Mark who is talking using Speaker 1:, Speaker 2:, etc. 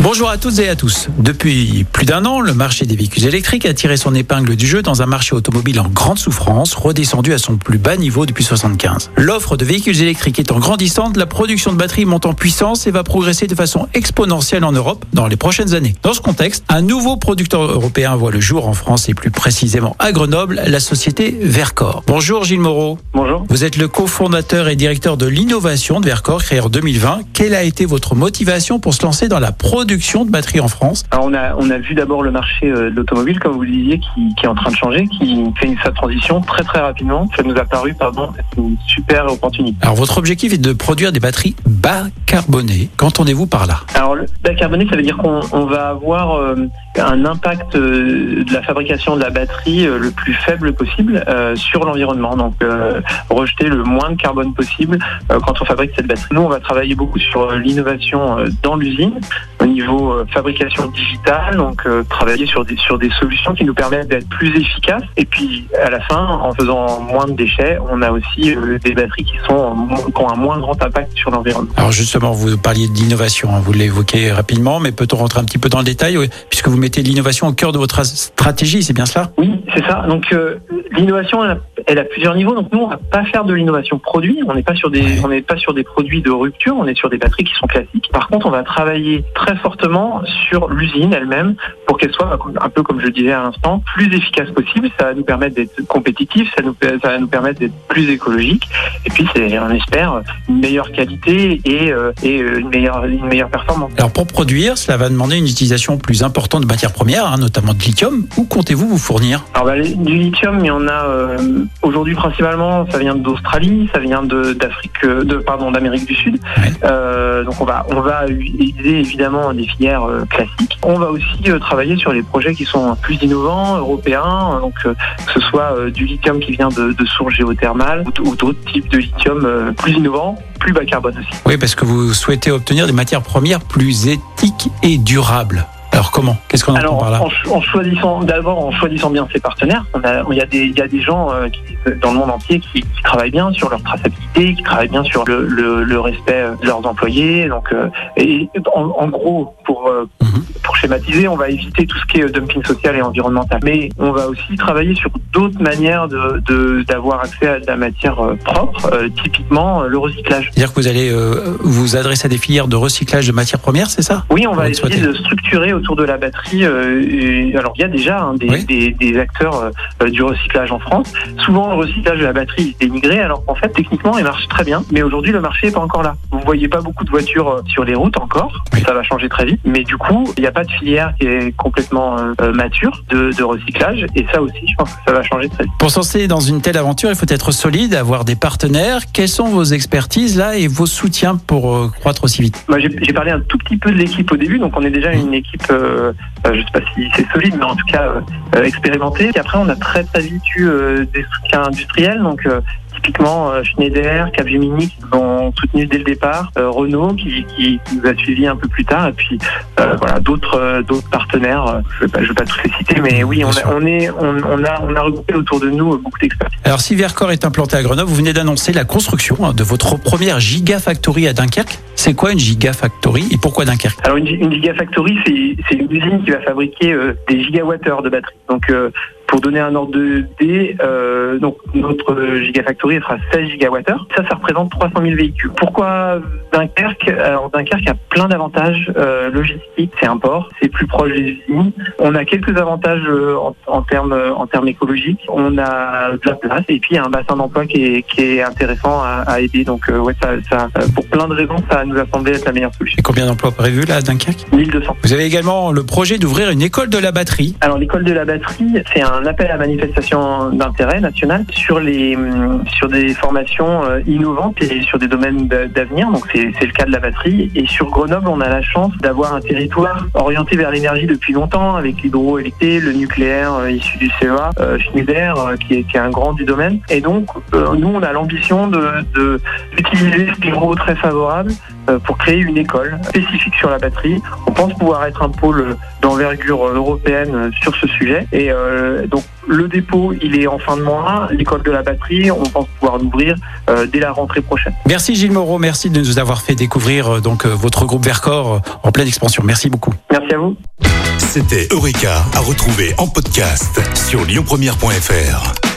Speaker 1: Bonjour à toutes et à tous. Depuis plus d'un an, le marché des véhicules électriques a tiré son épingle du jeu dans un marché automobile en grande souffrance, redescendu à son plus bas niveau depuis 75. L'offre de véhicules électriques étant grandissante, la production de batteries monte en puissance et va progresser de façon exponentielle en Europe dans les prochaines années. Dans ce contexte, un nouveau producteur européen voit le jour en France et plus précisément à Grenoble, la société Vercor. Bonjour Gilles Moreau.
Speaker 2: Bonjour.
Speaker 1: Vous êtes le cofondateur et directeur de l'innovation de Vercor créé en 2020. Quelle a été votre motivation pour se lancer dans la production de batteries en France
Speaker 2: Alors on a, on a vu d'abord le marché euh, de l'automobile, comme vous le disiez, qui, qui, est en train de changer, qui fait sa transition très très rapidement. Ça nous a paru pardon, une super opportunité.
Speaker 1: Alors votre objectif est de produire des batteries bas carbonées. Qu'entendez-vous par là?
Speaker 2: Alors le bas carboné, ça veut dire qu'on on va avoir euh, un impact euh, de la fabrication de la batterie euh, le plus faible possible euh, sur l'environnement. Donc rejeter le moins de carbone possible quand on fabrique cette batterie. Nous, on va travailler beaucoup sur l'innovation dans l'usine au niveau fabrication digitale, donc travailler sur des sur des solutions qui nous permettent d'être plus efficaces. Et puis à la fin, en faisant moins de déchets, on a aussi des batteries qui sont qui ont un moins grand impact sur l'environnement.
Speaker 1: Alors justement, vous parliez d'innovation, hein, vous l'évoquez rapidement, mais peut-on rentrer un petit peu dans le détail, puisque vous mettez l'innovation au cœur de votre stratégie, c'est bien cela?
Speaker 2: Oui, c'est ça. Donc euh, l'innovation, elle, elle, a plusieurs niveaux. Donc nous, on va pas faire de l'innovation produit. On n'est pas sur des, on n'est pas sur des produits de rupture. On est sur des batteries qui sont classiques. Par contre, on va travailler très fortement sur l'usine elle-même pour qu'elle soit un peu comme je le disais à l'instant, plus efficace possible. Ça va nous permettre d'être compétitifs. Ça nous, ça va nous permettre d'être plus écologique. Et puis, c'est, on espère, une meilleure qualité et, euh, et une meilleure, une meilleure performance.
Speaker 1: Alors pour produire, cela va demander une utilisation plus importante de matières premières, hein, notamment de lithium. Où comptez-vous vous fournir?
Speaker 2: Alors bah, du lithium, il y en a euh, aujourd'hui principalement. Ça vient d'Australie, ça vient de, d'Afrique, de pardon, d'Amérique du Sud.
Speaker 1: Ouais.
Speaker 2: Euh, donc on va on va utiliser évidemment des filières euh, classiques. On va aussi euh, travailler sur les projets qui sont plus innovants, européens. Donc euh, que ce soit du lithium qui vient de, de sources géothermales ou, ou d'autres types de lithium plus innovants plus bas carbone aussi.
Speaker 1: Oui, parce que vous souhaitez obtenir des matières premières plus éthiques et durables. Alors comment Qu'est-ce qu'on entend par là
Speaker 2: en, en, choisissant d'abord en choisissant bien ses partenaires. On a, il y a des, il y a des gens euh, qui, dans le monde entier qui, qui, travaillent bien sur leur traçabilité, qui travaillent bien sur le, le, le respect de leurs employés. Donc, euh, et en, en, gros, pour euh, mm -hmm. pour schématiser, on va éviter tout ce qui est dumping social et environnemental. Mais on va aussi travailler sur d'autres manières de d'avoir accès à de la matière propre, typiquement le recyclage.
Speaker 1: C'est-à-dire que vous allez vous adresser à des filières de recyclage de matières premières, c'est ça
Speaker 2: Oui, on va essayer de structurer autour de la batterie. Euh, alors, il y a déjà hein, des, oui. des, des, acteurs euh, du recyclage en France. Souvent, le recyclage de la batterie est dénigré, alors qu'en fait, techniquement, il marche très bien. Mais aujourd'hui, le marché n'est pas encore là. Vous voyez pas beaucoup de voitures euh, sur les routes encore. Oui. Ça va changer très vite. Mais du coup, il n'y a pas de filière qui est complètement euh, mature de, de, recyclage. Et ça aussi, je pense que ça va changer très vite.
Speaker 1: Pour se lancer dans une telle aventure, il faut être solide, avoir des partenaires. Quelles sont vos expertises là et vos soutiens pour croître aussi vite?
Speaker 2: Bah, J'ai parlé un tout petit peu de l'équipe au début. Donc, on est déjà une équipe euh, je sais pas si c'est solide, mais en tout cas euh, expérimenté. Et après, on a très très vite eu euh, des soutiens industriels, donc typiquement euh, Schneider, Capgemini qui soutenu dès le départ, euh, Renault qui, qui, qui, nous a suivi un peu plus tard, et puis euh, voilà d'autres d'autres partenaires. Je ne vais, vais, pas tous les citer, mais oui, on a, on est on, on, a on a regroupé autour de nous beaucoup d'experts.
Speaker 1: Alors si Vercor est implanté à Grenoble, vous venez d'annoncer la construction hein, de votre première gigafactory à Dunkerque. C'est quoi une gigafactory et pourquoi Dunkerque?
Speaker 2: Alors une, une gigafactory, c'est une usine qui va fabriquer euh, des gigawattheures de batteries. Donc euh, pour donner un ordre de D, euh, donc notre Gigafactory fera 16 gigawattheures. Ça, ça représente 300 000 véhicules. Pourquoi Dunkerque? Alors Dunkerque a plein d'avantages euh, logistiques. C'est un port, c'est plus proche des usines. On a quelques avantages euh, en, en, termes en termes écologiques. On a de la place et puis il y a un bassin d'emploi qui est, qui est intéressant à, à aider. Donc euh, ouais, ça, ça, pour plein de raisons, ça nous a semblé être la meilleure solution.
Speaker 1: Et combien d'emplois prévus là à Dunkerque?
Speaker 2: 1200.
Speaker 1: Vous avez également le projet d'ouvrir une école de la batterie.
Speaker 2: Alors l'école de la batterie, c'est un appel à manifestation d'intérêt national sur les sur des formations innovantes et sur des domaines d'avenir. Donc c'est le cas de la batterie. Et sur Grenoble, on a la chance d'avoir un territoire orienté vers l'énergie depuis longtemps, avec l'hydroélectricité, le nucléaire euh, issu du CEA, euh, Schneider, euh, qui, est, un grand du domaine. Et donc, nous, on a l'ambition de d'utiliser ce terreau très favorable euh, pour créer une école spécifique sur la batterie. On pense pouvoir être un pôle d'envergure européenne sur ce sujet. Et euh, donc le dépôt, il est en fin de mois. L'école de la batterie, on pense pouvoir l'ouvrir euh, dès la rentrée prochaine.
Speaker 1: Merci Gilles Moreau, merci de nous avoir fait découvrir donc votre groupe Vercor en pleine expansion. Merci beaucoup.
Speaker 2: Merci à vous.
Speaker 3: C'était Eureka à retrouver en podcast sur lyonpremière.fr.